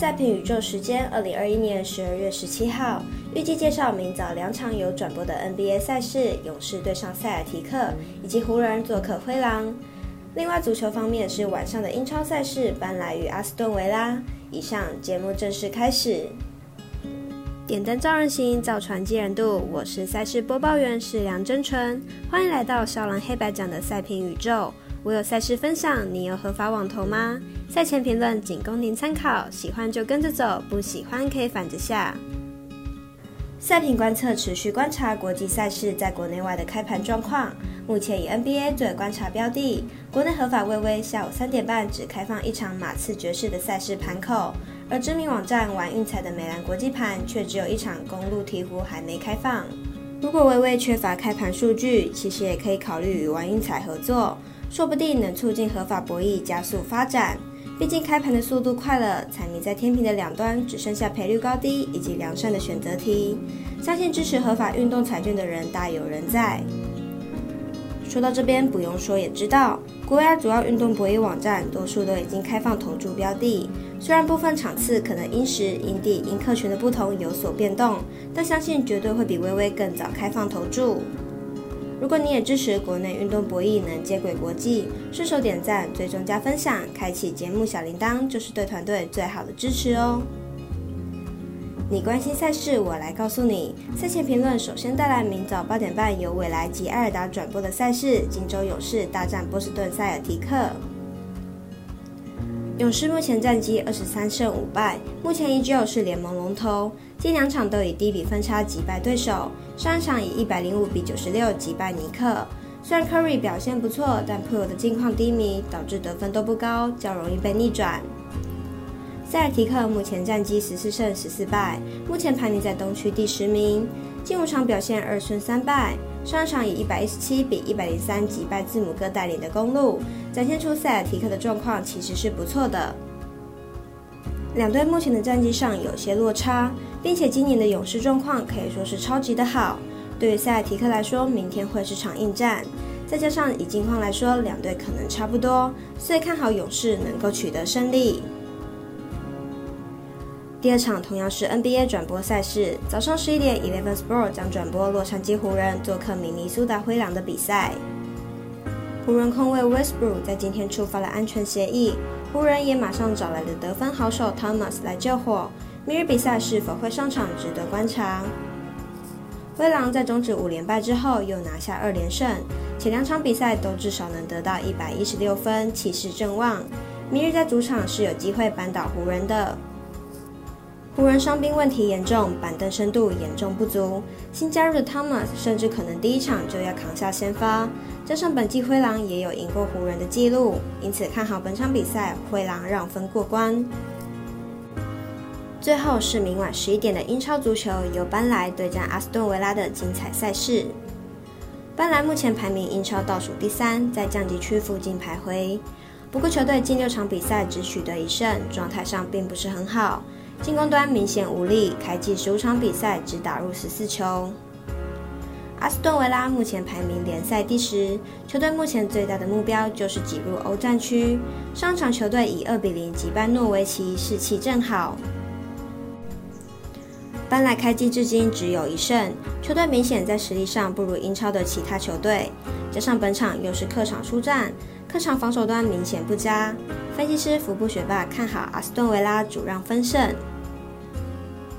赛评宇宙时间，二零二一年十二月十七号，预计介绍明早两场有转播的 NBA 赛事：勇士对上塞尔提克，以及湖人做客灰狼。另外，足球方面是晚上的英超赛事，班莱与阿斯顿维拉。以上节目正式开始。点灯照人行，造船济人度。我是赛事播报员是梁真纯，欢迎来到少狼黑白奖的赛评宇宙。我有赛事分享，你有合法网投吗？赛前评论仅供您参考，喜欢就跟着走，不喜欢可以反着下。赛评观测持续观察国际赛事在国内外的开盘状况，目前以 NBA 作为观察标的。国内合法微微下午三点半只开放一场马刺爵士的赛事盘口，而知名网站玩运彩的美兰国际盘却只有一场公路鹈鹕还没开放。如果微微缺乏开盘数据，其实也可以考虑与玩运彩合作。说不定能促进合法博弈加速发展。毕竟开盘的速度快了，彩迷在天平的两端只剩下赔率高低以及良善的选择题。相信支持合法运动彩券的人大有人在。说到这边，不用说也知道，国外主要运动博弈网站多数都已经开放投注标的。虽然部分场次可能因时、因地、因客群的不同有所变动，但相信绝对会比微微更早开放投注。如果你也支持国内运动博弈能接轨国际，顺手点赞、追踪加分享、开启节目小铃铛，就是对团队最好的支持哦。你关心赛事，我来告诉你。赛前评论首先带来明早八点半由未来及艾尔达转播的赛事：金州勇士大战波士顿塞尔提克。勇士目前战绩二十三胜五败，目前依旧是联盟龙头。近两场都以低比分差击败对手，上一场以一百零五比九十六击败尼克。虽然 Curry 表现不错，但普尔的近况低迷，导致得分都不高，较容易被逆转。塞尔提克目前战绩十四胜十四败，目前排名在东区第十名。近五场表现二胜三败，上一场以一百一十七比一百零三击败字母哥带领的公路，展现出塞尔提克的状况其实是不错的。两队目前的战绩上有些落差，并且今年的勇士状况可以说是超级的好。对于塞尔提克来说，明天会是场硬战，再加上以近况来说，两队可能差不多，所以看好勇士能够取得胜利。第二场同样是 NBA 转播赛事，早上十一点，Eleven Sport 将转播洛杉矶湖人做客明尼苏达灰狼的比赛。湖人控卫 Westbrook 在今天触发了安全协议。湖人也马上找来了得分好手 Thomas 来救火。明日比赛是否会上场，值得观察。灰狼在终止五连败之后，又拿下二连胜，前两场比赛都至少能得到一百一十六分，气势正旺。明日在主场是有机会扳倒湖人的。湖人伤兵问题严重，板凳深度严重不足。新加入的 Thomas 甚至可能第一场就要扛下先发。加上本季灰狼也有赢过湖人的记录，因此看好本场比赛灰狼让分过关。最后是明晚十一点的英超足球，由班莱对战阿斯顿维拉的精彩赛事。班莱目前排名英超倒数第三，在降级区附近徘徊。不过球队近六场比赛只取得一胜，状态上并不是很好。进攻端明显无力，开季十五场比赛只打入十四球。阿斯顿维拉目前排名联赛第十，球队目前最大的目标就是挤入欧战区。上场球队以二比零击败诺维奇，士气正好。搬来开季至今只有一胜，球队明显在实力上不如英超的其他球队，加上本场又是客场出战，客场防守端明显不佳。分析师福布学霸看好阿斯顿维拉主让分胜。